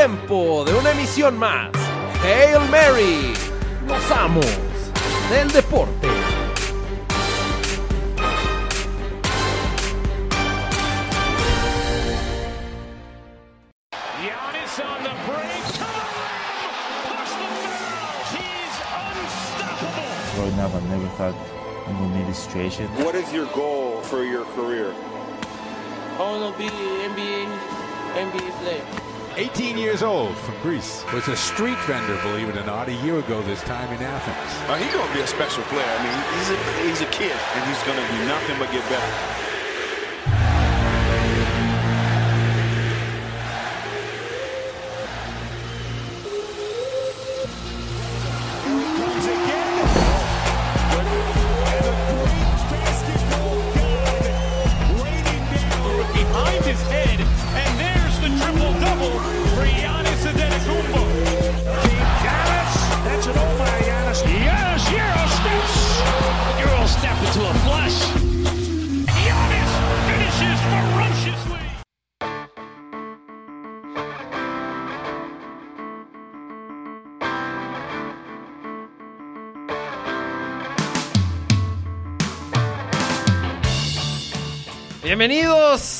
tiempo de una emisión más. Hail Mary, los amos del deporte. Growing up, I never thought this situation. What is your goal for your career? I want to be NBA, NBA player. 18 years old from Greece. Was a street vendor, believe it or not, a year ago this time in Athens. Uh, he's going to be a special player. I mean, he's a, he's a kid, and he's going to do nothing but get better. Comes again. And a great basketball god raining down behind his head. And there's the triple double for Giannis Antetokounmpo. Giannis, that's an all by Giannis. Giannis Euro steps. Euro step into a flush. Giannis finishes ferociously. Bienvenidos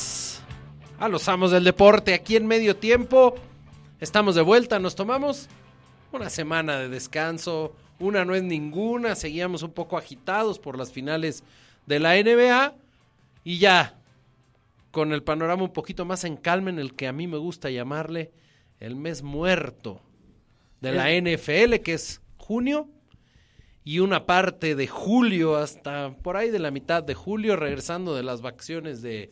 a los amos del deporte aquí en medio tiempo. Estamos de vuelta, nos tomamos una semana de descanso, una no es ninguna, seguíamos un poco agitados por las finales de la NBA y ya con el panorama un poquito más en calma en el que a mí me gusta llamarle el mes muerto de la NFL, que es junio, y una parte de julio hasta por ahí de la mitad de julio, regresando de las vacaciones de,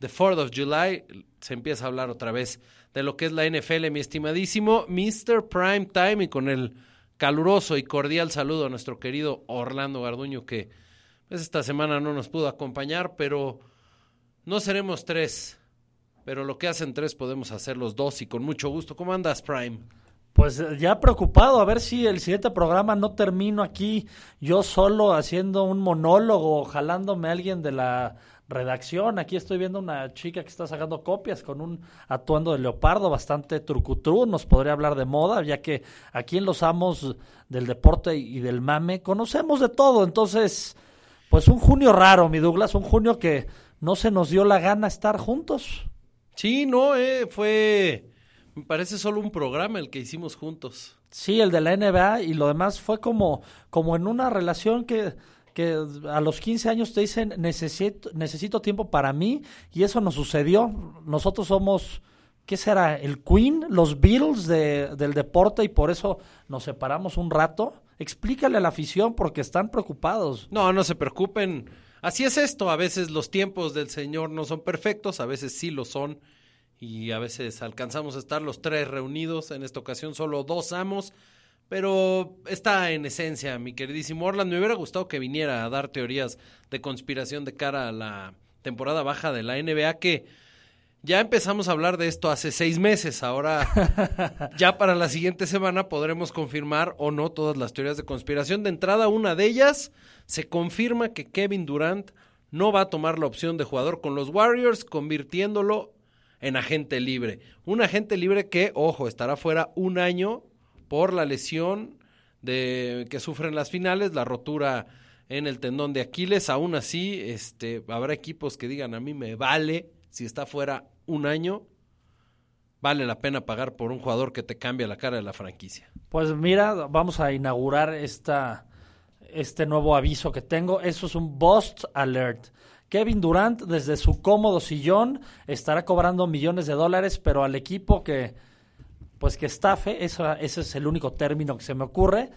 de 4th of July, se empieza a hablar otra vez de lo que es la NFL, mi estimadísimo Mr. Prime Time, y con el caluroso y cordial saludo a nuestro querido Orlando Garduño, que pues, esta semana no nos pudo acompañar, pero no seremos tres. Pero lo que hacen tres podemos hacer los dos y con mucho gusto. ¿Cómo andas, Prime? Pues ya preocupado, a ver si el siguiente programa no termino aquí yo solo haciendo un monólogo, jalándome a alguien de la redacción. Aquí estoy viendo una chica que está sacando copias con un atuendo de leopardo bastante trucutru. Nos podría hablar de moda, ya que aquí en los amos del deporte y del mame conocemos de todo. Entonces, pues un junio raro, mi Douglas, un junio que no se nos dio la gana estar juntos. Sí, no, eh, fue, me parece solo un programa el que hicimos juntos. Sí, el de la NBA y lo demás fue como, como en una relación que, que a los 15 años te dicen necesito, necesito tiempo para mí y eso nos sucedió. Nosotros somos, ¿qué será? El Queen, los Beatles de, del deporte y por eso nos separamos un rato. Explícale a la afición porque están preocupados. No, no se preocupen. Así es esto. A veces los tiempos del Señor no son perfectos, a veces sí lo son. Y a veces alcanzamos a estar los tres reunidos. En esta ocasión solo dos amos. Pero está en esencia, mi queridísimo Orland. Me hubiera gustado que viniera a dar teorías de conspiración de cara a la temporada baja de la NBA que ya empezamos a hablar de esto hace seis meses. Ahora, ya para la siguiente semana podremos confirmar o no todas las teorías de conspiración. De entrada, una de ellas se confirma que Kevin Durant no va a tomar la opción de jugador con los Warriors, convirtiéndolo en agente libre. Un agente libre que, ojo, estará fuera un año por la lesión de que sufren las finales, la rotura en el tendón de Aquiles. Aún así, este, habrá equipos que digan a mí me vale si está fuera un año, vale la pena pagar por un jugador que te cambia la cara de la franquicia. Pues mira, vamos a inaugurar esta, este nuevo aviso que tengo. Eso es un Bust Alert. Kevin Durant, desde su cómodo sillón, estará cobrando millones de dólares, pero al equipo que, pues que estafe, eso, ese es el único término que se me ocurre,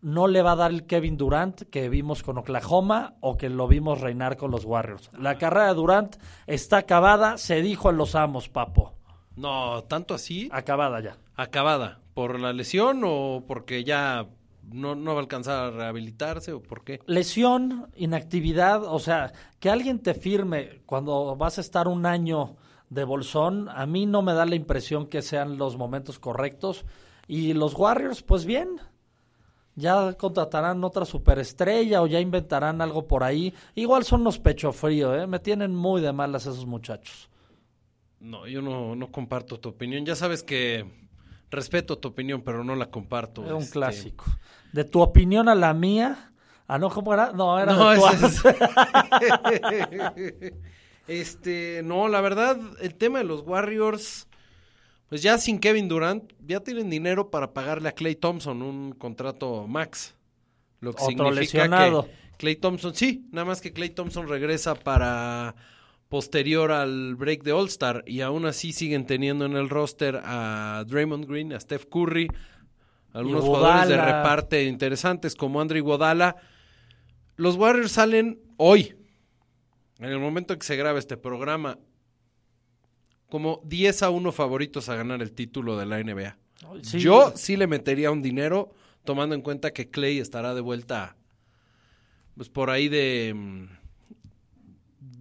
no le va a dar el Kevin Durant que vimos con Oklahoma o que lo vimos reinar con los Warriors. La carrera de Durant está acabada, se dijo en los amos, papo. No, tanto así, Acabada ya. acabada. ¿Por la lesión o porque ya no, no va a alcanzar a rehabilitarse o por qué? Lesión, inactividad, o sea, que alguien te firme cuando vas a estar un año de bolsón, a mí no me da la impresión que sean los momentos correctos. Y los Warriors, pues bien, ya contratarán otra superestrella o ya inventarán algo por ahí. Igual son los pecho frío, ¿eh? me tienen muy de malas esos muchachos. No, yo no, no comparto tu opinión. Ya sabes que respeto tu opinión, pero no la comparto. Es un Este, clásico. De tu opinión a la mía. Ah, no, ¿cómo era? No, era No, de tu este, no, la verdad, el tema de los Warriors, pues ya sin Kevin Durant, ya tienen dinero para pagarle a Clay Thompson un contrato max. Lo que Otro significa lesionado. que Clay Thompson, sí, nada más que Clay Thompson regresa para posterior al break de All Star y aún así siguen teniendo en el roster a Draymond Green, a Steph Curry, algunos jugadores de reparte interesantes como Andre Iguodala. Los Warriors salen hoy, en el momento en que se graba este programa, como 10 a 1 favoritos a ganar el título de la NBA. Sí, Yo sí le metería un dinero, tomando en cuenta que Clay estará de vuelta, pues por ahí de mm,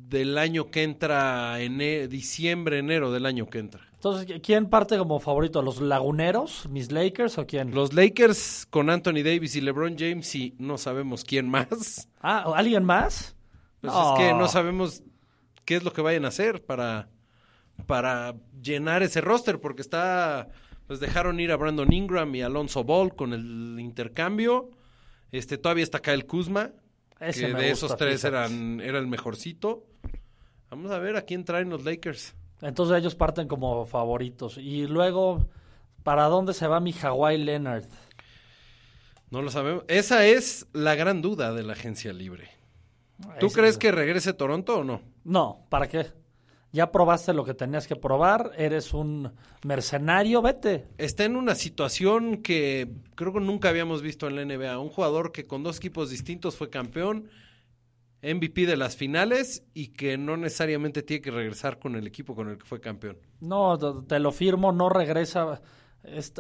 del año que entra, ene- diciembre, enero del año que entra. Entonces, ¿quién parte como favorito? ¿Los laguneros? ¿Mis Lakers o quién? Los Lakers con Anthony Davis y LeBron James y no sabemos quién más. Ah, ¿alguien más? Pues No. es que no sabemos qué es lo que vayan a hacer para, para llenar ese roster, porque está, pues dejaron ir a Brandon Ingram y Alonso Ball con el intercambio. Este, todavía está Kyle Kuzma, Ese que de gusta, esos tres fíjate. eran, era el mejorcito. Vamos a ver a quién traen los Lakers. Entonces ellos parten como favoritos. Y luego, ¿para dónde se va mi Hawaii Leonard? No lo sabemos. Esa es la gran duda de la agencia libre. ¿Tú crees que regrese Toronto o no? No, ¿para qué? Ya probaste lo que tenías que probar, eres un mercenario, vete. Está en una situación que creo que nunca habíamos visto en la NBA. Un jugador que con dos equipos distintos fue campeón, MVP de las finales y que no necesariamente tiene que regresar con el equipo con el que fue campeón. No, te- lo firmo, no regresa.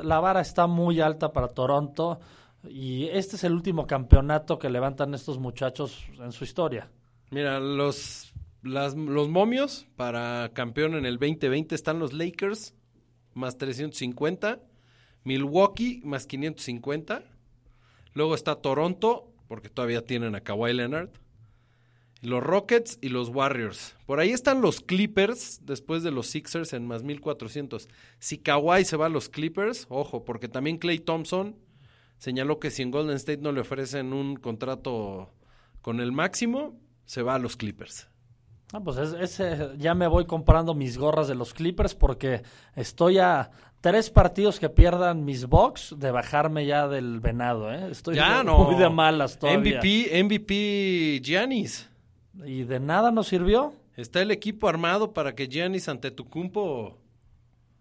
La vara está muy alta para Toronto y este es el último campeonato que levantan estos muchachos en su historia. Mira, los, los momios para campeón en el 2020 están los Lakers más 350, Milwaukee más 550, luego está Toronto, porque todavía tienen a Kawhi Leonard, los Rockets y los Warriors. Por ahí están los Clippers después de los Sixers en más 1400. Si Kawhi se va a los Clippers, ojo, porque también Clay Thompson señaló que si en Golden State no le ofrecen un contrato con el máximo, se va a los Clippers. Ah, pues es- ese, ya me voy comprando mis gorras de los Clippers porque estoy a tres partidos que pierdan mis box de bajarme ya del venado, ¿eh? Estoy Ya muy no. de malas todavía. MVP, MVP Giannis. ¿Y de nada nos sirvió? Está el equipo armado para que Giannis ante Tucumpo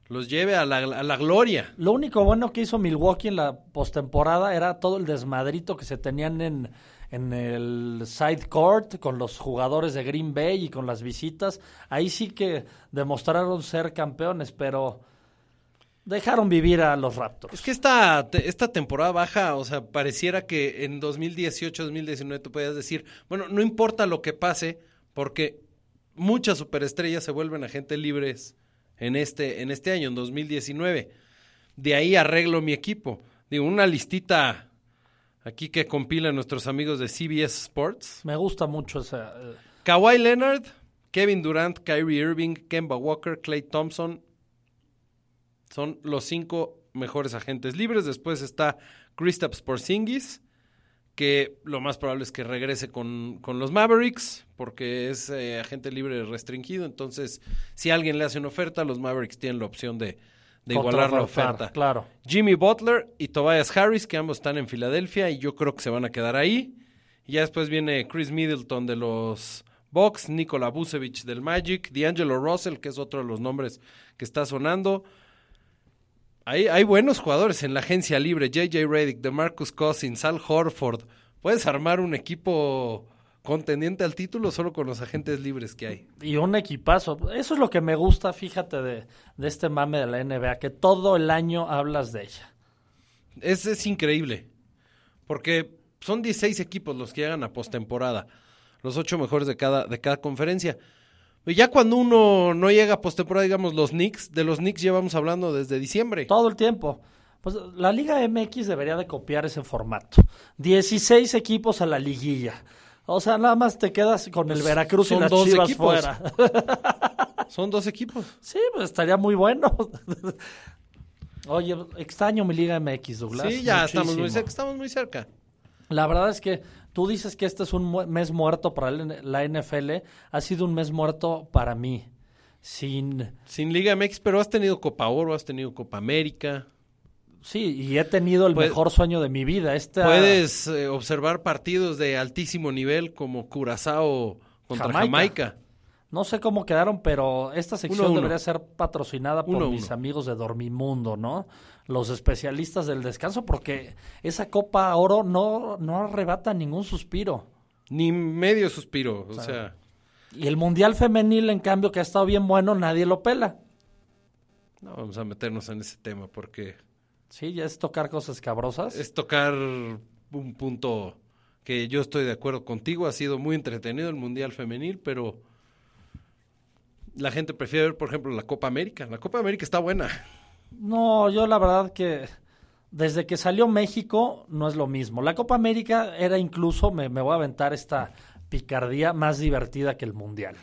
los lleve a la, a la gloria. Lo único bueno que hizo Milwaukee en la postemporada era todo el desmadrito que se tenían en, en el side court con los jugadores de Green Bay y con las visitas. Ahí sí que demostraron ser campeones, pero dejaron vivir a los Raptors. Es que esta, esta temporada baja, o sea, pareciera que en 2018-2019 tú podías decir, bueno, no importa lo que pase, porque muchas superestrellas se vuelven agentes libres en este, en este año, en 2019. De ahí arreglo mi equipo. Digo, una listita aquí que compilan nuestros amigos de CBS Sports. Me gusta mucho esa... eh, Kawhi Leonard, Kevin Durant, Kyrie Irving, Kemba Walker, Clay Thompson. Son los cinco mejores agentes libres. Después está Kristaps Porzingis, que lo más probable es que regrese con, con los Mavericks, porque es eh, agente libre restringido. Entonces, si alguien le hace una oferta, los Mavericks tienen la opción de, de igualar la oferta. Claro. Jimmy Butler y Tobias Harris, que ambos están en Filadelfia y yo creo que se van a quedar ahí. Y ya después viene Chris Middleton de los Bucks, Nikola Vucevic del Magic, D'Angelo Russell, que es otro de los nombres que está sonando. Hay, hay buenos jugadores en la agencia libre, JJ Redick, DeMarcus Cousins, Al Horford. Puedes armar un equipo contendiente al título solo con los agentes libres que hay. Y un equipazo. Eso es lo que me gusta, fíjate, de, de este mame de la NBA, que todo el año hablas de ella. Es, es increíble. Porque son 16 equipos los que llegan a postemporada. Los ocho mejores de cada, de cada conferencia. Y ya cuando uno no llega a postemporada, digamos los Knicks, de los Knicks llevamos hablando desde diciembre. Todo el tiempo. Pues la Liga MX debería de copiar ese formato. 16 equipos a la liguilla. O sea, nada más te quedas con el Veracruz y son las dos Chivas equipos. fuera. Son dos equipos. Sí, pues estaría muy bueno. Oye, extraño mi Liga MX, Douglas. Sí, ya estamos muy, estamos muy cerca. La verdad es que tú dices que este es un mu- mes muerto para la NFL. Ha sido un mes muerto para mí. Sin. Sin Liga MX, pero has tenido Copa Oro, has tenido Copa América. Sí, y he tenido el mejor sueño de mi vida. Esta, Puedes eh, observar partidos de altísimo nivel como Curazao contra Jamaica. Jamaica. No sé cómo quedaron, pero esta sección Uno a uno. debería ser patrocinada por Uno mis amigos de Dormimundo, ¿no? Los especialistas del descanso, porque esa Copa Oro no, no arrebata ningún suspiro. Ni medio suspiro. O sea, Y el Mundial Femenil, en cambio, que ha estado bien bueno, nadie lo pela. no vamos a meternos en ese tema porque Sí, ya es tocar cosas cabrosas. es tocar un punto que yo estoy de acuerdo contigo. Ha sido muy entretenido el Mundial Femenil, pero la gente prefiere ver, por ejemplo, la Copa América. La Copa América está buena. No, yo la verdad que desde que salió México no es lo mismo. La Copa América era incluso, me, me voy a aventar esta picardía más divertida que el Mundial.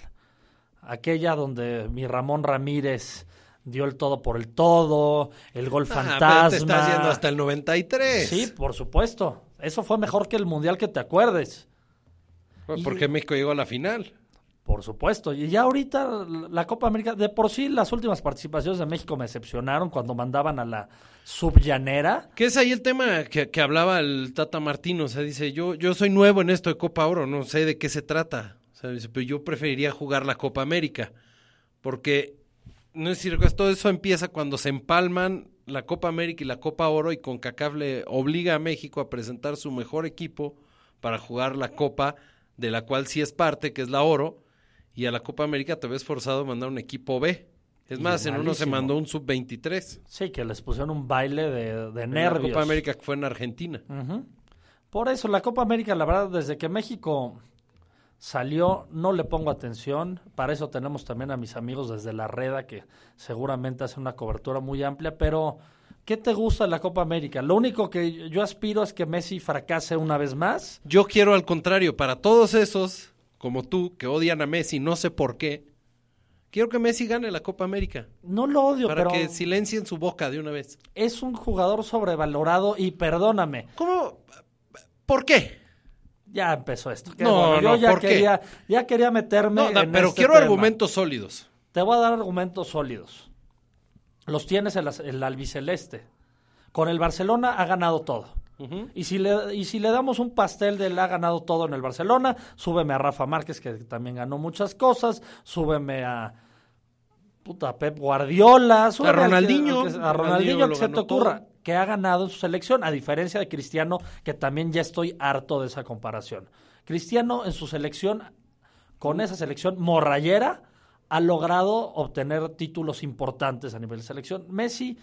Aquella donde mi Ramón Ramírez dio el todo por el todo, el gol Ah, fantasma. pero te estás yendo hasta el 93. Sí, por supuesto. Eso fue mejor que el Mundial que te acuerdes. Porque México llegó a la final. Por supuesto. Y ya ahorita la Copa América, de por sí las últimas participaciones de México me decepcionaron cuando mandaban a la subllanera. Que es ahí el tema que, que hablaba el Tata Martino. O sea, dice, yo, yo soy nuevo en esto de Copa Oro, no sé de qué se trata. O sea, dice, pero yo preferiría jugar la Copa América. Porque, no es decir, todo eso empieza cuando se empalman la Copa América y la Copa Oro y con le obliga a México a presentar su mejor equipo para jugar la Copa, de la cual sí es parte, que es la Oro, y a la Copa América te ves forzado a mandar un equipo B. Es Y más, en uno se mandó un sub-23. Sí, que les pusieron un baile de, de En la nervios. Copa América que fue en Argentina. Por eso, la Copa América, la verdad, desde que México salió, no le pongo atención. Para eso tenemos también a mis amigos desde la Reda, que seguramente hacen una cobertura muy amplia. Pero, ¿qué te gusta de la Copa América? Lo único que yo aspiro es que Messi fracase una vez más. Yo quiero al contrario, para todos esos, como tú, que odian a Messi, no sé por qué, quiero que Messi gane la Copa América. No lo odio, Para pero que silencien su boca de una vez. es un jugador sobrevalorado y perdóname, ¿Cómo? ¿Por qué? ya empezó esto. Qué No, bueno, yo no, ya ¿por qué? quería, ya quería meterme No, en pero este quiero tema. argumentos sólidos. Te voy a dar argumentos sólidos. Los tienes en el albiceleste. Con el Barcelona ha ganado todo. Y, si le, y si le damos un pastel del ha ganado todo en el Barcelona, súbeme a Rafa Márquez, que también ganó muchas cosas, súbeme a puta Pep Guardiola, al que- Ronaldinho, al que- a Ronaldinho que se te ocurra, todo. que ha ganado en su selección, a diferencia de Cristiano, que también ya estoy harto de esa comparación. Cristiano en su selección con esa selección morrayera ha logrado obtener títulos importantes a nivel de selección. Messi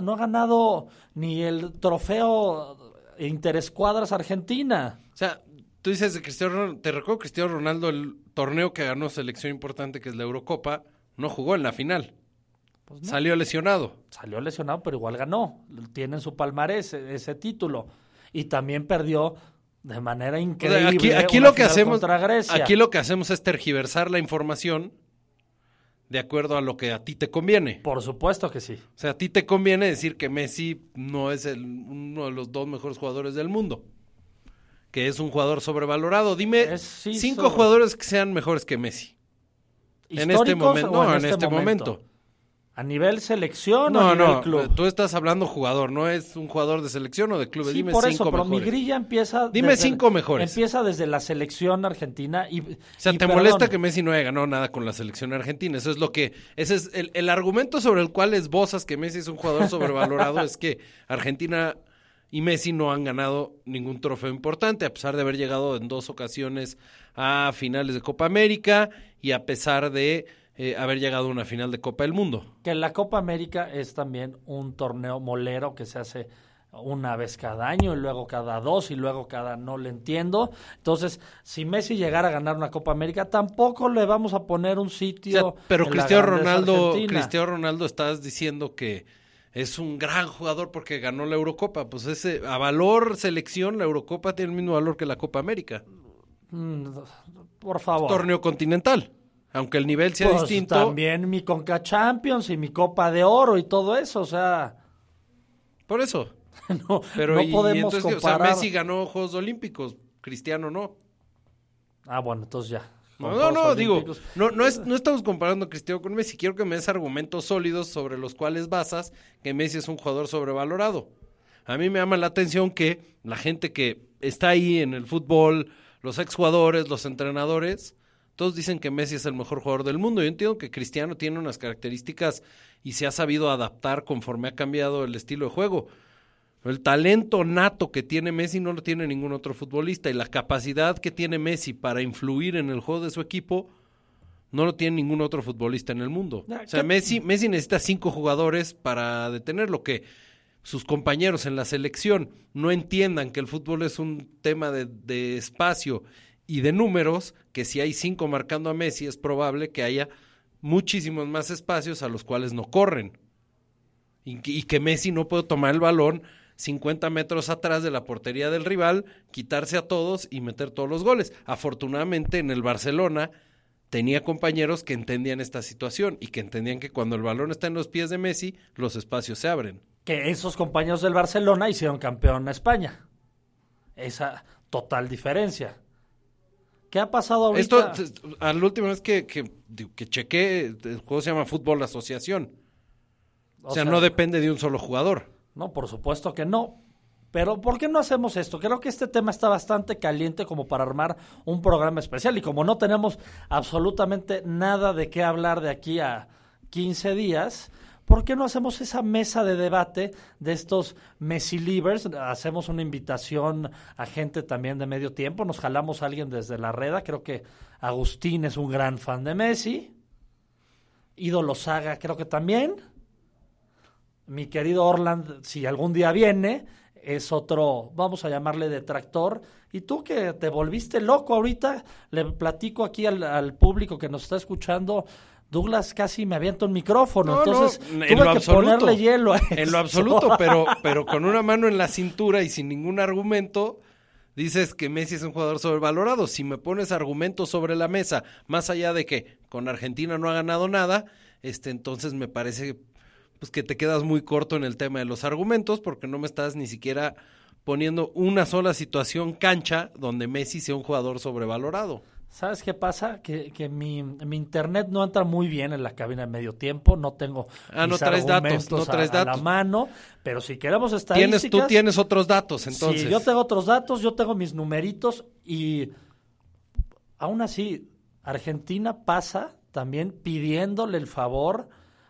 no ha ganado ni el trofeo Interescuadras Argentina. O sea, tú dices de Cristiano Ronaldo, te recuerdo Cristiano Ronaldo, el torneo que ganó selección importante, que es la Eurocopa, no jugó en la final. Pues no. Salió lesionado. Salió lesionado, pero igual ganó. Tiene en su palmarés ese, ese título. Y también perdió de manera O sea, increíble. aquí lo que hacemos contra Grecia. aquí lo que hacemos es tergiversar la información de acuerdo a lo que a ti te conviene. Por supuesto que sí. O sea, a ti te conviene decir que Messi no es el, uno de los dos mejores jugadores del mundo. Que es un jugador sobrevalorado. Dime sí, cinco sobre- jugadores que sean mejores que Messi. En este ¿Históricos momento. No, en este momento. ¿A nivel selección o No, a nivel no. club? Tú estás hablando jugador, no es un jugador de selección o de club. Sí, Dime por cinco eso, pero mi mejores. grilla empieza. Dime desde- cinco mejores. Empieza desde la selección argentina y. O sea, y ¿te perdón, molesta que Messi no haya ganado nada con la selección argentina? Eso es lo que... Ese es el, el argumento sobre el cual esbozas que Messi es un jugador sobrevalorado es que Argentina y Messi no han ganado ningún trofeo importante, a pesar de haber llegado en dos ocasiones a finales de Copa América y a pesar de eh, haber llegado a una final de Copa del Mundo. Que la Copa América es también un torneo molero que se hace una vez cada año y luego cada dos y luego cada no le entiendo. Entonces, si Messi llegara a ganar una Copa América, tampoco le vamos a poner un O sea, sitio. pero Cristiano Ronaldo, argentina. Cristiano Ronaldo, estás diciendo que es un gran jugador porque ganó la Eurocopa. Pues ese, a valor selección, la Eurocopa tiene el mismo valor que la Copa América. Mm, Por favor. Torneo continental. Aunque el nivel sea Pues distinto. también mi Conca Champions y mi Copa de Oro y todo eso, o sea, Por eso. no, Pero no y- y podemos entonces, o sea, comparar. Messi ganó Juegos Olímpicos, Cristiano no. Ah, bueno, entonces ya. No, no, no, digo, no, no, es, no estamos comparando a Cristiano con Messi. Quiero que me des argumentos sólidos sobre los cuales basas que Messi es un jugador sobrevalorado. A mí me llama la atención que la gente que está ahí en el fútbol, los exjugadores, los entrenadores, todos dicen que Messi es el mejor jugador del mundo. Yo entiendo que Cristiano tiene unas características y se ha sabido adaptar conforme ha cambiado el estilo de juego. El talento nato que tiene Messi no lo tiene ningún otro futbolista y la capacidad que tiene Messi para influir en el juego de su equipo no lo tiene ningún otro futbolista en el mundo. O sea, ¿qué- Messi, Messi necesita cinco jugadores para detener lo que sus compañeros en la selección no entiendan que el fútbol es un tema de, de espacio y de números, que si hay cinco marcando a Messi es probable que haya muchísimos más espacios a los cuales no corren y que, Messi no puede tomar el balón 50 metros atrás de la portería del rival, quitarse a todos y meter todos los goles. Afortunadamente en el Barcelona tenía compañeros que entendían esta situación y que entendían que cuando el balón está en los pies de Messi, los espacios se abren. Que esos compañeros del Barcelona hicieron campeón a España. Esa total diferencia. ¿Qué ha pasado ahorita? Esto, a la última vez que, que, que chequé, el juego se llama Fútbol Asociación. O, sea, no depende de un solo jugador. No, por supuesto que no. Pero ¿por qué no hacemos esto? Creo que este tema está bastante caliente como para armar un programa especial y como no tenemos absolutamente nada de qué hablar de aquí a 15 días, ¿por qué no hacemos esa mesa de debate de estos Messi Livers? Hacemos una invitación a gente también de medio tiempo, nos jalamos a alguien desde la reda, creo que Agustín es un gran fan de Messi, Ídolo Saga creo que también mi querido Orland, si algún día viene, es otro, vamos a llamarle detractor. Y tú que te volviste loco ahorita, le platico aquí al, al público que nos está escuchando. Douglas casi me avienta un micrófono, No, entonces no, tuve que ponerle hielo a En lo absoluto, pero, pero con una mano en la cintura y sin ningún argumento, dices que Messi es un jugador sobrevalorado. Si me pones argumentos sobre la mesa, más allá de que con Argentina no ha ganado nada, este, entonces me parece pues que te quedas muy corto en el tema de los argumentos, porque no me estás ni siquiera poniendo una sola situación cancha donde Messi sea un jugador sobrevalorado. ¿Sabes qué pasa? Que, que mi, mi internet no entra muy bien en la cabina de medio tiempo, no tengo Ah, no traes datos, no traes a- a datos. la mano, pero si queremos Tienes, estadísticas... tú tienes otros datos, entonces. Sí, yo tengo otros datos, yo tengo mis numeritos y aún así Argentina pasa también pidiéndole el favor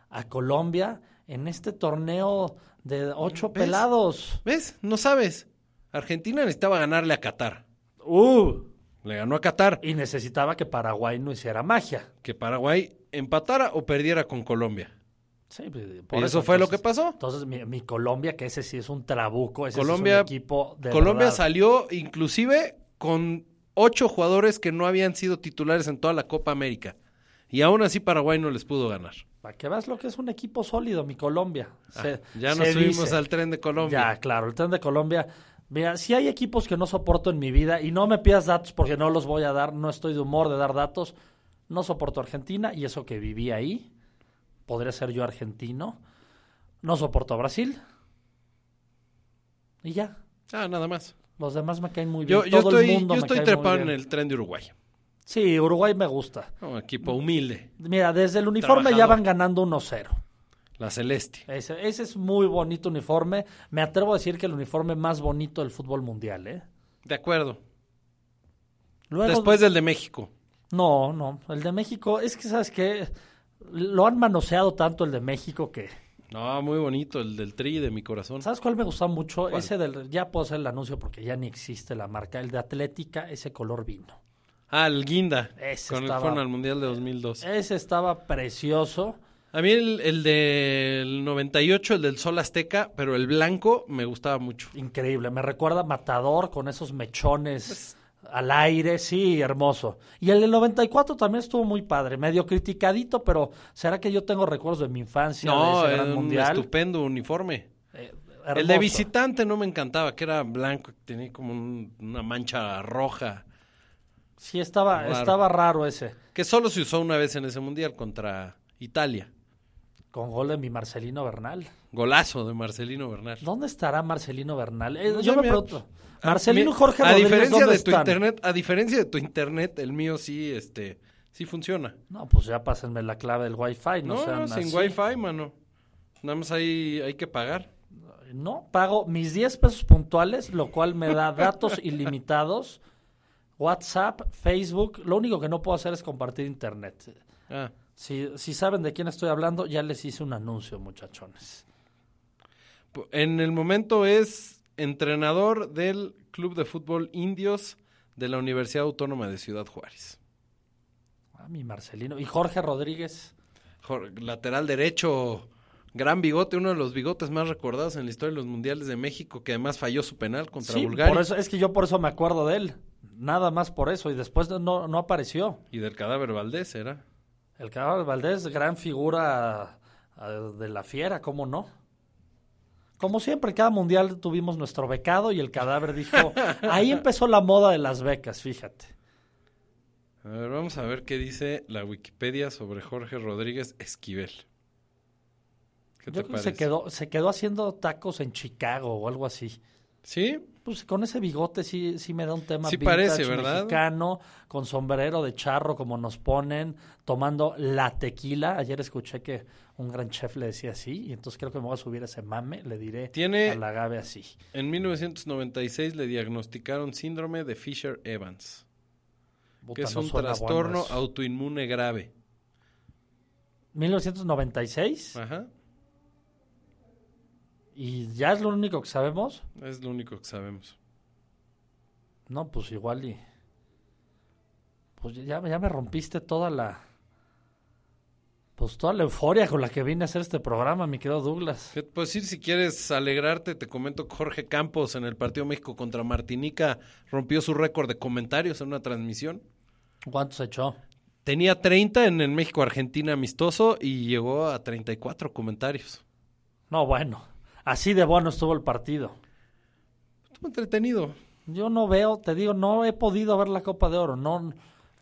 a Colombia en este torneo de ocho ¿Ves? pelados. ¿Ves? No sabes. Argentina necesitaba ganarle a Qatar. Uh, Le ganó a Qatar. y necesitaba que Paraguay no hiciera magia. Que Paraguay empatara o perdiera con Colombia. Sí, pues, Y eso fue lo que pasó. Entonces, mi, mi Colombia, que ese sí es un trabuco, ese sí Colombia, es un equipo de Colombia verdad. salió inclusive con ocho jugadores que no habían sido titulares en toda la Copa América. Y aún así Paraguay no les pudo ganar. Para que veas lo que es un equipo sólido, mi Colombia. Se- Ah, ya nos subimos dice. al tren de Colombia. Ya, claro, el tren de Colombia. Mira, si hay equipos que no soporto en mi vida y no me pidas datos porque no los voy a dar, no estoy de humor de dar datos, no soporto Argentina y eso que viví ahí, podría ser yo argentino. No soporto a Brasil. Y ya, Ah, nada más. los demás me caen muy bien. Yo, yo Todo estoy, el mundo yo me estoy cae muy trepado en el tren de Uruguay. Sí, Uruguay me gusta. Un equipo humilde. Mira, desde el uniforme ya van ganando 1-0. La Celeste. Ese, ese es muy bonito uniforme. Me atrevo a decir que el uniforme más bonito del fútbol mundial, ¿eh? De acuerdo. Luego, Después del de México. No, no. El de México, es que, ¿sabes qué? Lo han manoseado tanto el de México que... No, muy bonito, el del tri de mi corazón. ¿Sabes cuál me gusta mucho? Ese del... Ya puedo hacer el anuncio porque ya ni existe la marca. El de Atlética, ese color vino. Ah, el Guinda. Ese con el estaba- fueron al Mundial de 2002. Ese estaba precioso. A mí el, el del 98, el del Sol Azteca, pero el blanco me gustaba mucho. Increíble. Me recuerda a Matador con esos mechones Pues al aire. Sí, hermoso. Y el del 94 también estuvo muy padre. Medio criticadito, pero ¿será que yo tengo recuerdos de mi infancia No, de ese gran un mundial? estupendo uniforme. Eh, El de visitante no me encantaba, que era blanco, tenía como un- una mancha roja. Sí, estaba, Raro. estaba raro ese. Que solo se usó una vez en ese mundial contra Italia. Con gol de mi Marcelino Bernal. Golazo de Marcelino Bernal. ¿Dónde estará Marcelino Bernal? Eh, No yo me mira, pregunto. Marcelino mi- Jorge a Rodríguez, diferencia ¿dónde de tu están? internet, a diferencia de tu internet, el mío sí, este, sí funciona. No, pues ya pásenme la clave del Wi-Fi. No, No, sean no, sin así. wifi, mano. Nada más hay, hay que pagar. No, pago mis 10 pesos puntuales, lo cual me da datos ilimitados, WhatsApp, Facebook. Lo único que no puedo hacer es compartir internet. Ah, Si, si saben de quién estoy hablando, ya les hice un anuncio, muchachones. en el momento es entrenador del Club de Fútbol Indios de la Universidad Autónoma de Ciudad Juárez. Ah, mi Marcelino. Y Jorge Rodríguez. Lateral derecho, gran bigote, uno de los bigotes más recordados en la historia de los mundiales de México, que además falló su penal contra Sí, Bulgaria. por eso, es que yo por eso me acuerdo de él. Nada más por eso. Y después no, no apareció. Y del cadáver Valdés era. El cabrón Valdés, gran figura ah, de la fiera, ¿cómo no? Como siempre, en cada mundial tuvimos nuestro becado y el cadáver dijo, ahí empezó la moda de las becas, fíjate. A ver, vamos a ver qué dice la Wikipedia sobre Jorge Rodríguez Esquivel. ¿Qué te Yo creo que parece? se quedó, se quedó haciendo tacos en Chicago o algo así. ¿Sí? Pues con ese bigote sí, sí me da un tema Sí vintage parece, ¿verdad? mexicano, con sombrero de charro como nos ponen, tomando la tequila. Ayer escuché que un gran chef le decía así, y entonces creo que me voy a subir a ese mame, le diré Tiene- al agave así. En 1996 le diagnosticaron síndrome de Fisher-Evans, que es no un bueno trastorno autoinmune grave. 1996 Ajá, y ya es lo único que sabemos. es lo único que sabemos. No, pues igual y pues ya, ya me rompiste toda la pues toda la euforia con la que vine a hacer este programa, mi querido Douglas. ¿Qué te puedo decir? Si quieres alegrarte, te comento que Jorge Campos en el partido México contra Martinica rompió su récord de comentarios en una transmisión. ¿Cuántos echó? Tenía 30 en el México-Argentina amistoso y llegó a 34 comentarios. No, bueno, así de bueno estuvo el partido. Estuvo entretenido. Yo no veo, te digo, no he podido ver la Copa de Oro, no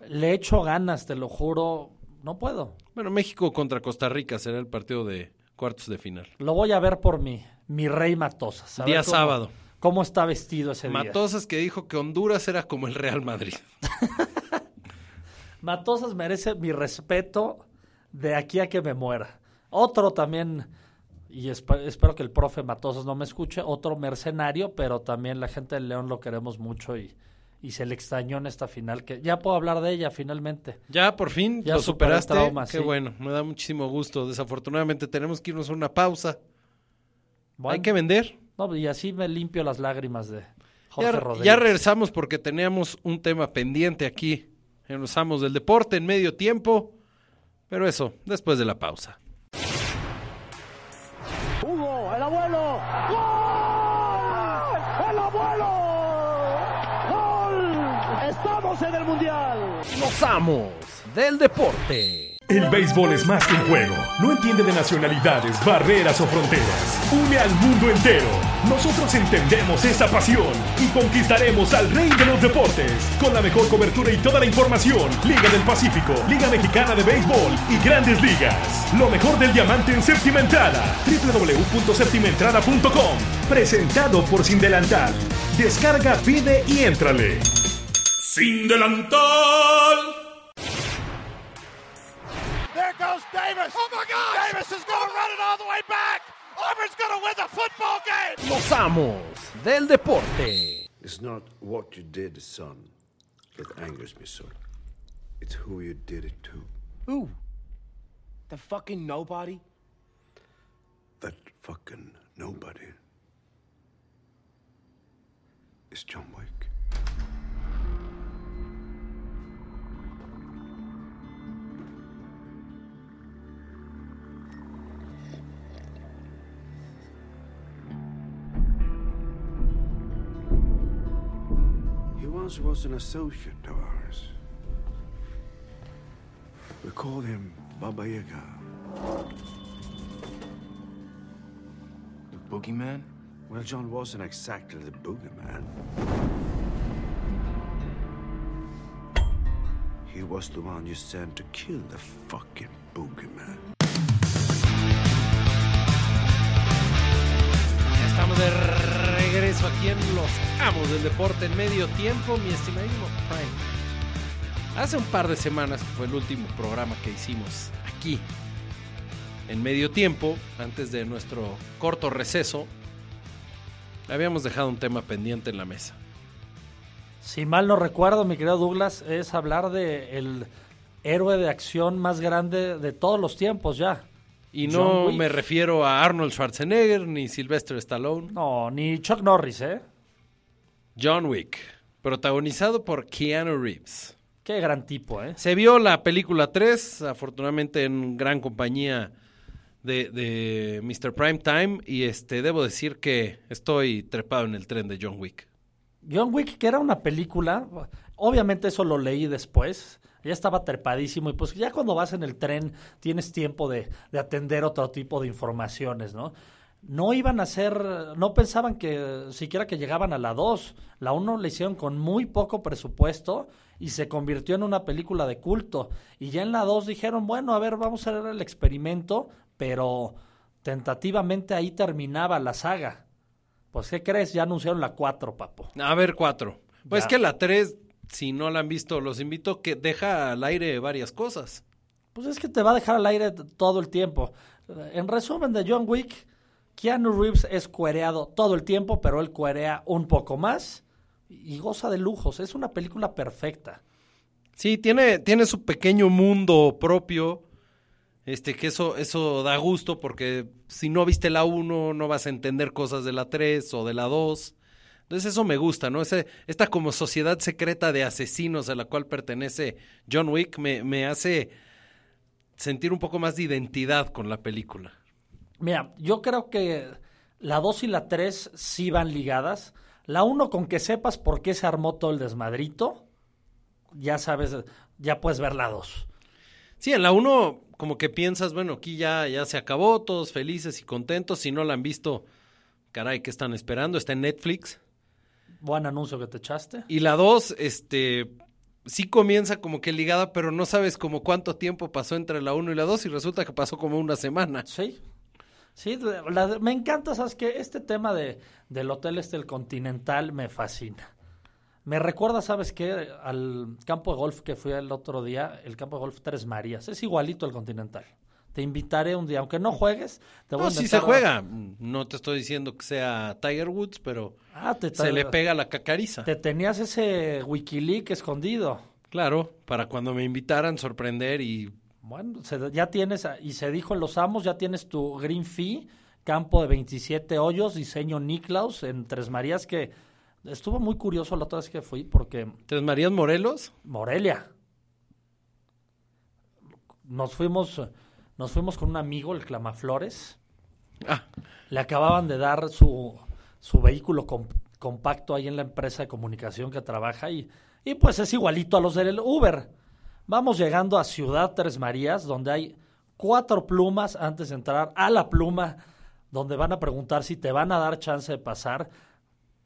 le echo ganas, te lo juro, no puedo. Bueno, México contra Costa Rica será el partido de cuartos de final. Lo voy a ver por mi mi rey Matosas. a Día cómo- sábado. ¿Cómo está vestido ese día? Matosas que dijo que Honduras era como el Real Madrid. Matosas merece mi respeto de aquí a que me muera. Otro también, y esp- espero que el profe Matosas no me escuche, otro mercenario, pero también la gente del León lo queremos mucho y, y se le extrañó en esta final, que ya puedo hablar de ella finalmente. Ya, por fin, Ya lo superaste. trauma, Qué sí. bueno, me da muchísimo gusto. Desafortunadamente tenemos que irnos a una pausa. Bueno, Hay que vender. no, y así me limpio las lágrimas de Jorge Ya, Rodríguez. ya regresamos porque teníamos un tema pendiente aquí en los amos del deporte en medio tiempo. Pero eso, después de la pausa. Hugo, el abuelo. ¡Gol! ¡El abuelo! ¡Gol! Estamos en el mundial. Los amos del deporte. El béisbol es más que un juego. No entiende de nacionalidades, barreras o fronteras. Une al mundo entero. Nosotros entendemos esa pasión y conquistaremos al rey de los deportes con la mejor cobertura y toda la información. Liga del Pacífico, Liga Mexicana de Béisbol y Grandes Ligas. Lo mejor del diamante en séptima entrada. www.septimaentrada.com. Presentado por Sin Delantal. Descarga, pide y éntrale. Sin Delantal. There goes Davis. Oh my God! Davis is going to run it all the way back. Auburn's going to win the football game. Los amos del deporte. It's not what you did, son, that angers me, son. It's who you did it to. Who? The fucking nobody? That fucking nobody is John Wick. Once was an associate of ours. We called him Baba Yaga. The boogeyman? Well, John wasn't exactly the boogeyman. he was the one you sent to kill the fucking boogeyman. Estamos de regreso aquí en Los Amos del Deporte en medio tiempo, mi estimadísimo. Hace un par de semanas que fue el último programa que hicimos aquí en medio tiempo, antes de nuestro corto receso, habíamos dejado un tema pendiente en la mesa. Si mal no recuerdo, mi querido Douglas, es hablar de héroe de acción más grande de todos los tiempos ya. Y no me refiero a Arnold Schwarzenegger ni Sylvester Stallone. No, ni Chuck Norris, ¿eh? John Wick, protagonizado por Keanu Reeves. Qué gran tipo, ¿eh? Se vio la película 3, afortunadamente en gran compañía de, de Mr. Prime Time, y este debo decir que estoy trepado en el tren de John Wick. John Wick, que era una película, obviamente eso lo leí después, ya estaba trepadísimo y pues ya cuando vas en el tren tienes tiempo de, de atender otro tipo de informaciones, ¿no? No iban a ser, no pensaban que siquiera que llegaban a la 2, la 1 la hicieron con muy poco presupuesto y se convirtió en una película de culto. Y ya en la 2 dijeron, bueno, a ver, vamos a hacer el experimento, pero tentativamente ahí terminaba la saga. Pues, ¿qué crees? Ya anunciaron la 4, papo. A ver, 4. Pues Ya. que la 3, si no la han visto, los invito que deja al aire varias cosas. Pues es que te va a dejar al aire todo el tiempo. En resumen de John Wick, Keanu Reeves es cuereado todo el tiempo, pero él cuerea un poco más y goza de lujos. Es una película perfecta. Sí, tiene, tiene su pequeño mundo propio. Este, que eso, eso da gusto porque si no viste la 1 no vas a entender cosas de la 3 o de la 2. Entonces eso me gusta, ¿no? Ese, esta como sociedad secreta de asesinos a la cual pertenece John Wick me, me hace sentir un poco más de identidad con la película. Mira, yo creo que la 2 y la 3 sí van ligadas. La 1 con que sepas por qué se armó todo el desmadrito, ya sabes, ya puedes ver la 2. Sí, en la 1 como que piensas, bueno, aquí ya, ya se acabó, todos felices y contentos. Si no la han visto, caray, ¿qué están esperando? Está en Netflix. Buen anuncio que te echaste. Y la 2, este, sí comienza como que ligada, pero no sabes como cuánto tiempo pasó entre la 1 y la 2 y resulta que pasó como una semana. Sí. Sí, la- me encanta, ¿sabes qué? Este tema de, del hotel este, el Continental, me fascina. Me recuerda, ¿sabes qué? Al campo de golf que fui el otro día, el campo de golf Tres Marías. Es igualito al Continental. Te invitaré un día, aunque no juegues, te voy No, a sí inventar- se juega. No te estoy diciendo que sea Tiger Woods, pero Ah, te, se le pega la cacariza. Te tenías ese Wikileaks escondido. Claro, para cuando me invitaran sorprender y Bueno, se- ya tienes, y se dijo en Los Amos, ya tienes tu Green Fee, campo de 27 hoyos, diseño Niklaus en Tres Marías, que estuvo muy curioso la otra vez que fui, porque Tres Marías Morelos. Morelia. Nos fuimos, nos fuimos con un amigo, el Clamaflores. Ah, Le acababan de dar su, su vehículo com- compacto ahí en la empresa de comunicación que trabaja y, y pues es igualito a los del Uber. Vamos llegando a Ciudad Tres Marías, donde hay cuatro plumas antes de entrar a la pluma, donde van a preguntar si te van a dar chance de pasar.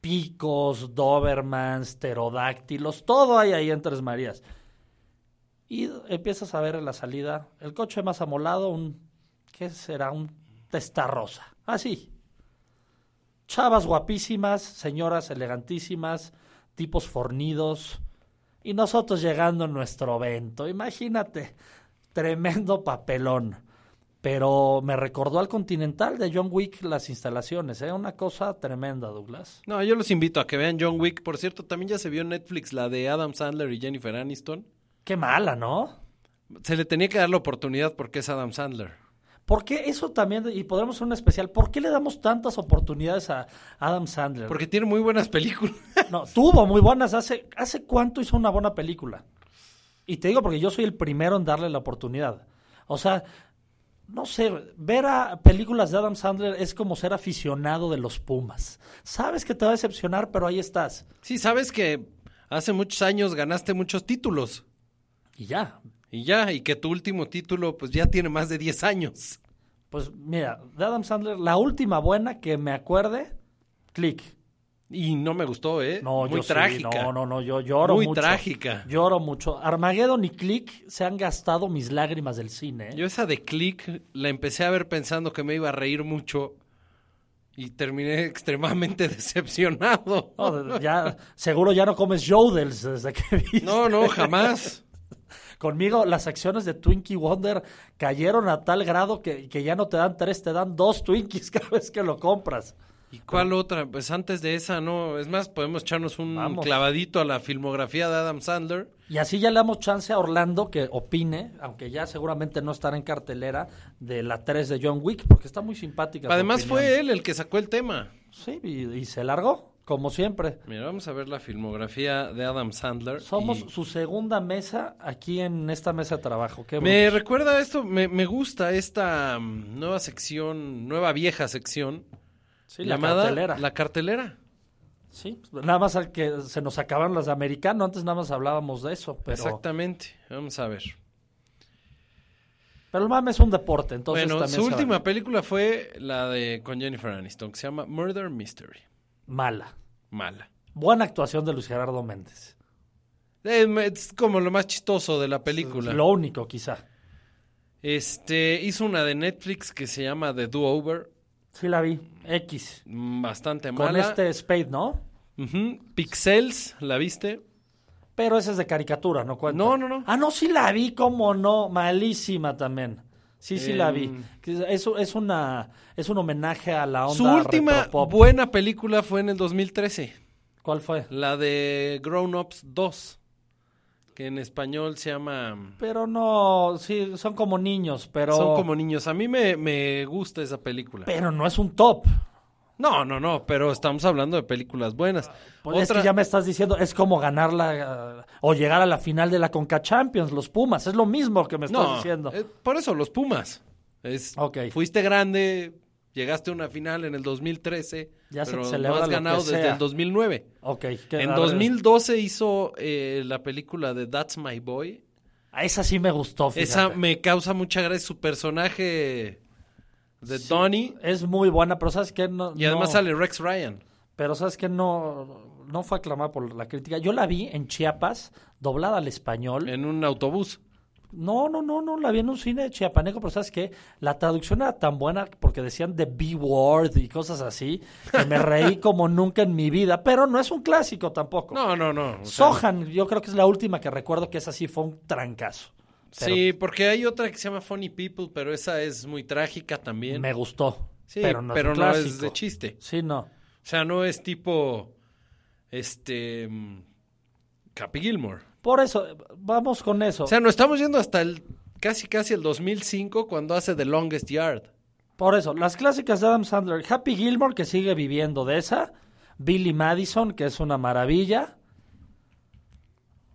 Picos, Dobermans, pterodáctilos, todo hay ahí en Tres Marías. Y empiezas a ver en la salida el coche más amolado, un ¿qué será? Un testarrosa. Así. Chavas guapísimas, señoras elegantísimas, tipos fornidos. Y nosotros llegando en nuestro evento. Imagínate, tremendo papelón. Pero me recordó al Continental de John Wick las instalaciones, ¿eh? Una cosa tremenda, Douglas. no, yo los invito a que vean John Wick. Por cierto, también ya se vio en Netflix la de Adam Sandler y Jennifer Aniston. Qué mala, ¿no? Se le tenía que dar la oportunidad porque es Adam Sandler. ¿Por qué eso también, y podremos hacer un especial, ¿por qué le damos tantas oportunidades a Adam Sandler? Porque tiene muy buenas películas. No, tuvo muy buenas. ¿Hace, ¿Hace cuánto hizo una buena película? Y te digo porque yo soy el primero en darle la oportunidad. O sea, no sé, ver a películas de Adam Sandler es como ser aficionado de los Pumas. Sabes que te va a decepcionar, pero ahí estás. Sí, sabes que hace muchos años ganaste muchos títulos. Y ya. Y ya, y que tu último título pues ya tiene más de 10 años. Pues mira, de Adam Sandler, la última buena que me acuerde, Click. Y no me gustó, ¿eh? No, Muy yo sí, trágica. no, no, no, yo lloro Muy mucho. trágica. Lloro mucho. Armageddon y Click se han gastado mis lágrimas del cine. ¿eh? Yo esa de Click la empecé a ver pensando que me iba a reír mucho y terminé extremadamente decepcionado. No, ya, seguro ya no comes Jodels desde que vi. No, no, jamás. Conmigo las acciones de Twinkie Wonder cayeron a tal grado que, que ya no te dan tres, te dan dos Twinkies cada vez que lo compras. ¿Y cuál otra? Pues antes de esa, no. Es más, podemos echarnos un Vamos. clavadito a la filmografía de Adam Sandler. Y así ya le damos chance a Orlando que opine, aunque ya seguramente no estará en cartelera, de la 3 de John Wick, porque está muy simpática. Además fue él el que sacó el tema. Sí, y, y se largó, como siempre. Mira, vamos a ver la filmografía de Adam Sandler. Somos y- su segunda mesa aquí en esta mesa de trabajo. Qué Me recuerda esto, me, me gusta esta mm, nueva sección, nueva vieja sección, Sí, la cartelera. La Cartelera. Sí, nada más al que se nos acabaron las de americano, antes nada más hablábamos de eso, pero, Exactamente. Vamos a ver. pero el mame es un deporte, entonces bueno, también su última película fue la de con Jennifer Aniston, que se llama Murder Mystery. mala. Mala. Buena actuación de Luis Gerardo Méndez. Eh, Es como lo más chistoso de la película. Lo único, quizá. Este hizo una de Netflix que se llama The Do Over, Sí la vi. X. bastante Con mala. este Spade, ¿no? Ujú. Pixels, ¿la viste? Pero esa es de caricatura, ¿no cuenta? No, no, no. Ah, no, sí la vi, cómo no. Malísima también. Sí, sí la vi. Em. Que Es, una, es un homenaje a la onda Su última buena película fue en el 2013, ¿Cuál fue? la de Grown Ups 2, que en español se llama Pero no, sí, son como niños, pero... Son como niños. A mí me, me gusta esa película. Pero no es un top. No, no, no, pero estamos hablando de películas buenas. Pues es que ya me estás diciendo, es como ganar la... uh, o llegar a la final de la Conca Champions, los Pumas. Es lo mismo que me estás No, diciendo. eh, por eso los Pumas. Es, Ok. Fuiste grande, llegaste a una final en el 2013, Ya se pero no celebra has ganado que desde sea. el 2009. Ok. que- En a ver, 2012 hizo eh, la película de That's My Boy. a esa sí me gustó, fíjate. Esa me causa mucha gracia su personaje de Donnie Es muy buena, pero ¿sabes qué? No, y además no- sale Rex Ryan. Pero ¿sabes qué? No, no fue aclamada por la crítica. Yo la vi en Chiapas, doblada al español. en un autobús. No, no, no, no, la vi en un cine chiapaneco, pero ¿sabes qué? La traducción era tan buena porque decían The B-Word y cosas así, que me reí como nunca en mi vida, pero no es un clásico tampoco. No, no, no. sea, Sohan, yo creo que es la última que recuerdo que esa sí fue un trancazo. Pero Sí, porque hay otra que se llama Funny People, pero esa es muy trágica también. Me gustó. Sí, pero no, pero es, un no es de chiste. Sí, no. O sea, no es tipo este mm, Capi Gilmore. Por eso, vamos con eso. O sea, nos estamos yendo hasta el casi casi el 2005 cuando hace The Longest Yard. Por eso, las clásicas de Adam Sandler. Happy Gilmore, que sigue viviendo de esa. Billy Madison, que es una maravilla.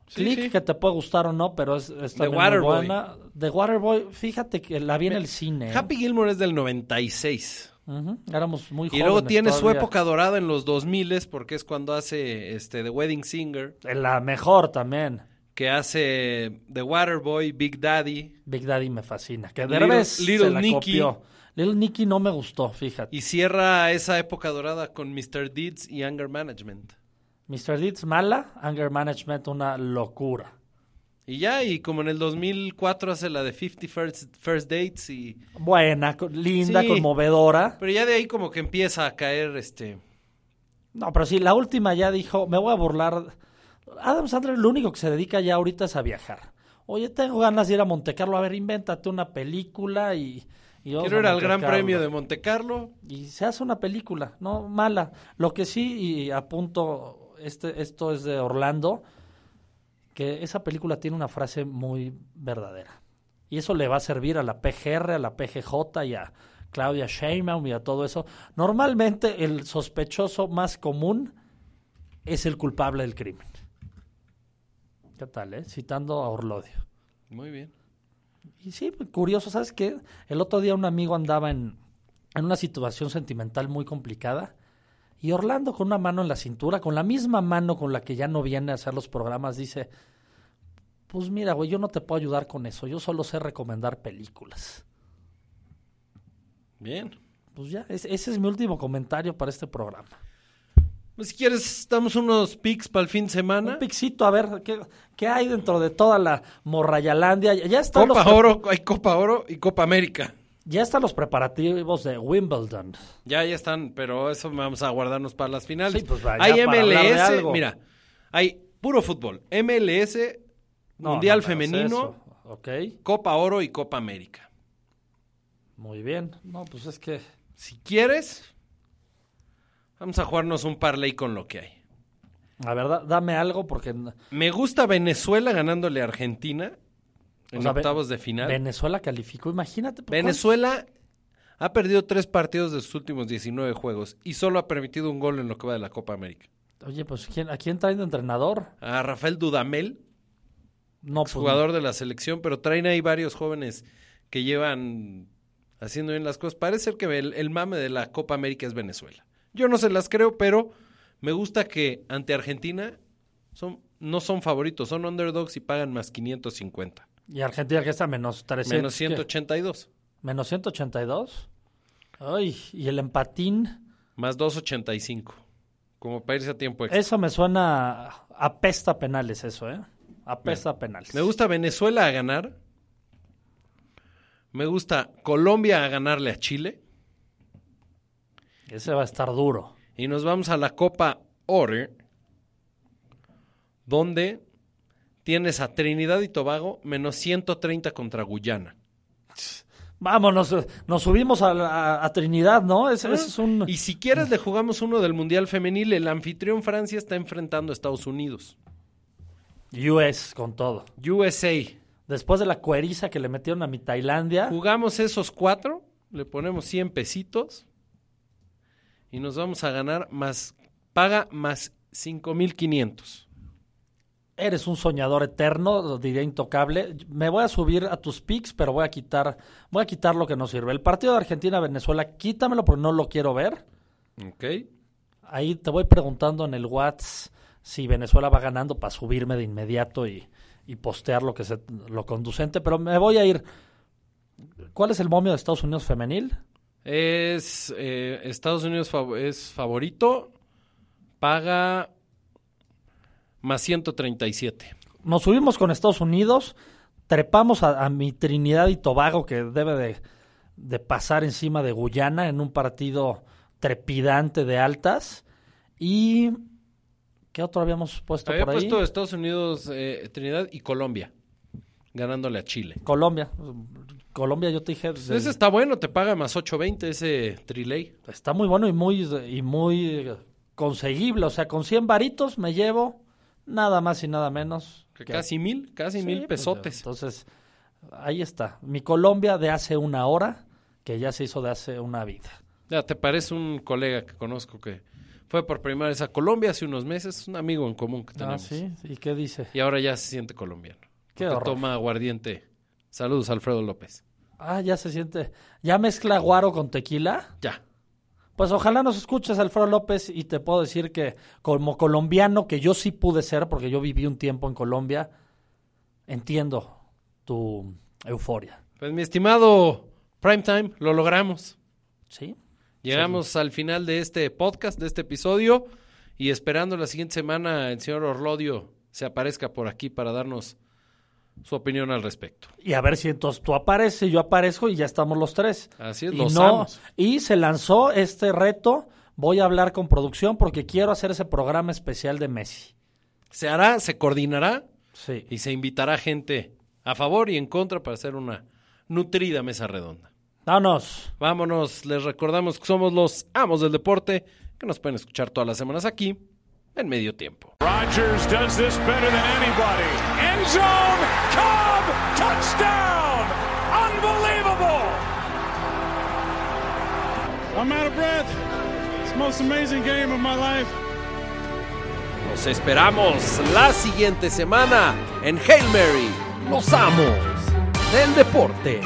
Sí, Click, sí. que te puede gustar o no, pero es, es The Waterboy. buena. The Waterboy, fíjate que la vi en el cine. ¿eh? Happy Gilmore es del 96. Ujú, Éramos muy Y jóvenes. luego tiene su todavía. época dorada en los 2000 porque es cuando hace este The Wedding Singer, La mejor también. que hace The Waterboy, Big Daddy Big Daddy me fascina. Que Little- Derbez Little se la Nicky. copió. Little Nicky no me gustó, fíjate. y cierra esa época dorada con Mr. Deeds y Anger Management. Mr. Deeds mala, Anger Management una locura. Y ya, y como en el 2004 hace la de 50 First, First Dates y... Buena, linda, Sí. conmovedora. Pero ya de ahí como que empieza a caer este... No, pero sí, la última ya dijo, me voy a burlar. Adam Sandler lo único que se dedica ya ahorita es a viajar. Oye, tengo ganas de ir a Monte Carlo, a ver, invéntate una película y... y Quiero ir al Gran. Premio de Monte Carlo. Y se hace una película, no mala. Lo que sí, y apunto, este, esto es de Orlando, que esa película tiene una frase muy verdadera. Y eso le va a servir a la PGR, a la PGJ y a Claudia Sheinbaum y a todo eso. Normalmente el sospechoso más común es el culpable del crimen. ¿Qué tal, eh? Citando a Orlodio. Muy bien. Y sí, curioso, ¿sabes qué? El otro día un amigo andaba en, en una situación sentimental muy complicada y Orlando con una mano en la cintura, con la misma mano con la que ya no viene a hacer los programas, dice, pues mira, güey, yo no te puedo ayudar con eso, yo solo sé recomendar películas. Bien. Pues ya, es- ese es mi último comentario para este programa. Pues, Si quieres, damos unos picks para el fin de semana. Un pixito, a ver, ¿qué, qué hay dentro de toda la morrayalandia? Ya están, los, Copa Oro, hay Copa Oro y Copa América. Ya están los preparativos de Wimbledon. Ya, ya están, pero eso vamos a guardarnos para las finales. Sí, pues, hay MLS, mira, hay puro fútbol. MLS, No, Mundial no, Femenino, Copa Oro y Copa América. muy bien. No, pues es que... Si quieres, vamos a jugarnos un parlay con lo que hay. La verdad, dame algo porque... Me gusta Venezuela ganándole a Argentina en o sea, Ve- octavos de final. Venezuela calificó, imagínate. pues, Venezuela ha perdido tres partidos de sus últimos 19 juegos y solo ha permitido un gol en lo que va de la Copa América. Oye, pues ¿quién, ¿a quién traen de entrenador? A Rafael Dudamel, No, pues, jugador de la selección, pero traen ahí varios jóvenes que llevan haciendo bien las cosas. Parece ser que el, el mame de la Copa América es Venezuela. Yo no se las creo, pero me gusta que ante Argentina son, no son favoritos, son underdogs y pagan más 550. Y Argentina que está menos 300. Menos ¿qué? 182. Menos 182. Ay, y el empatín. Más 285. Como para irse a tiempo extra. Eso me suena a apesta a penales, eso, ¿eh? Apesta a penales. Me gusta Venezuela a ganar. Me gusta Colombia a ganarle a Chile. Ese va a estar duro. Y nos vamos a la Copa Oro, donde tienes a Trinidad y Tobago menos 130 contra Guyana. Vámonos, eh, nos subimos a, Trinidad, ¿no? Ese es un... Y si quieres le jugamos uno del Mundial Femenil. El anfitrión Francia está enfrentando a Estados Unidos. US con todo. USA. Después de la cueriza que le metieron a mi Tailandia. Jugamos esos cuatro, le ponemos 100 pesitos y nos vamos a ganar más, paga más 5,500. Eres un soñador eterno, diría intocable. Me voy a subir a tus picks, pero voy a quitar, voy a quitar lo que no sirve. El partido de Argentina-Venezuela, quítamelo porque no lo quiero ver. ¿Ok? Ahí te voy preguntando en el WhatsApp si Venezuela va ganando para subirme de inmediato y, y postear lo que se, lo conducente, pero me voy a ir. ¿Cuál es el momio de Estados Unidos femenil? Es eh, Estados Unidos fav- es favorito, paga más 137. Nos subimos con Estados Unidos, trepamos a, a mi Trinidad y Tobago que debe de, de pasar encima de Guyana en un partido trepidante de altas y ¿qué otro habíamos puesto Había por ahí? puesto Estados Unidos, eh, Trinidad y Colombia, ganándole a Chile. Colombia. Colombia yo te dije desde- Ese está bueno, te paga más 820 ese triley. está muy bueno y muy y muy conseguible, o sea, con 100 varitos me llevo nada más y nada menos Que Casi mil, casi Sí, mil pues, pesotes. entonces, ahí está. Mi Colombia de hace una hora, que ya se hizo de hace una vida. Ya, te parece un colega que conozco que fue por primera vez a Colombia hace unos meses, un amigo en común que Ah, tenemos. sí. ¿Y qué dice? Y ahora ya se siente colombiano. Qué Porque toma aguardiente. Saludos, Alfredo López. Ah, ya se siente. ¿Ya mezcla guaro con tequila? Ya. Pues ojalá nos escuches, Alfredo López, y te puedo decir que como colombiano, que yo sí pude ser, porque yo viví un tiempo en Colombia, entiendo tu euforia. Pues mi estimado Primetime, lo logramos. ¿Sí? Llegamos al final de este podcast, de este episodio, y esperando la siguiente semana el señor Orlodio se aparezca por aquí para darnos su opinión al respecto. Y a ver si entonces tú apareces, yo aparezco y ya estamos los tres. Así es, y los no, y se lanzó este reto. Voy a hablar con producción porque quiero hacer ese programa especial de Messi. Se hará, se coordinará Sí. y se invitará gente a favor y en contra para hacer una nutrida mesa redonda. Vámonos. Vámonos, les recordamos que somos los amos del deporte, que nos pueden escuchar todas las semanas aquí, en medio tiempo. Rodgers does this better than anybody. End zone, Cobb, touchdown! Unbelievable! I'm out of breath. It's the most amazing game of my life. Los esperamos la siguiente semana en Hail Mary, los amos del deporte.